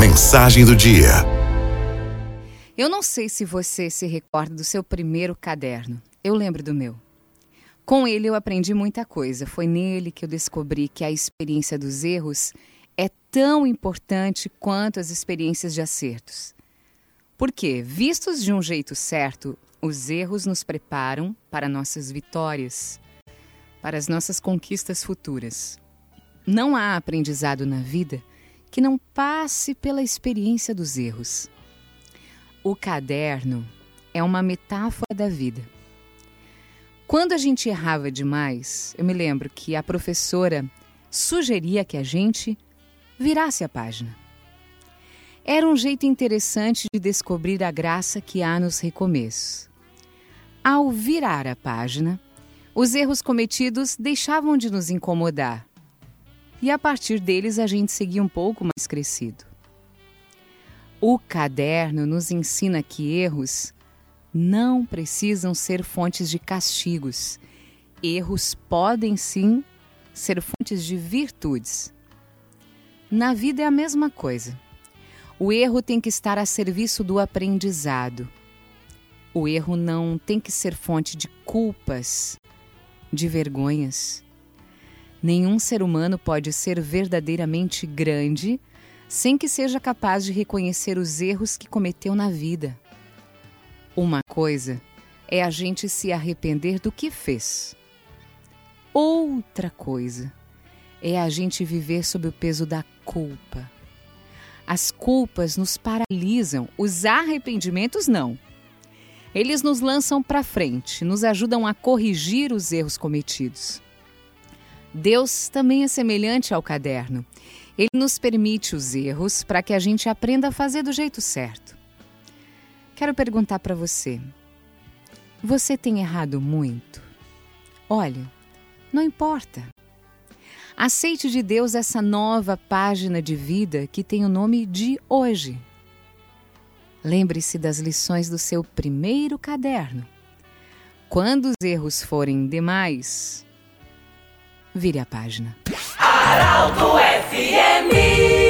Mensagem do dia. Eu não sei se você se recorda do seu primeiro caderno. Eu lembro do meu. Com ele eu aprendi muita coisa. Foi nele que eu descobri que a experiência dos erros é tão importante quanto as experiências de acertos. Porque, vistos de um jeito certo, os erros nos preparam para nossas vitórias, para as nossas conquistas futuras. Não há aprendizado na vida que não passe pela experiência dos erros. O caderno é uma metáfora da vida. Quando a gente errava demais, eu me lembro que a professora sugeria que a gente virasse a página. Era um jeito interessante de descobrir a graça que há nos recomeços. Ao virar a página, os erros cometidos deixavam de nos incomodar e a partir deles a gente seguia um pouco mais crescido. O caderno nos ensina que erros não precisam ser fontes de castigos. Erros podem sim ser fontes de virtudes. Na vida é a mesma coisa. O erro tem que estar a serviço do aprendizado. O erro não tem que ser fonte de culpas, de vergonhas. Nenhum ser humano pode ser verdadeiramente grande sem que seja capaz de reconhecer os erros que cometeu na vida. Uma coisa é a gente se arrepender do que fez. Outra coisa é a gente viver sob o peso da culpa. As culpas nos paralisam, os arrependimentos não. Eles nos lançam para frente, nos ajudam a corrigir os erros cometidos. Deus também é semelhante ao caderno. Ele nos permite os erros para que a gente aprenda a fazer do jeito certo. Quero perguntar para você: você tem errado muito? Olha, não importa. Aceite de Deus essa nova página de vida que tem o nome de hoje. Lembre-se das lições do seu primeiro caderno. Quando os erros forem demais, vire a página. Araldo FMI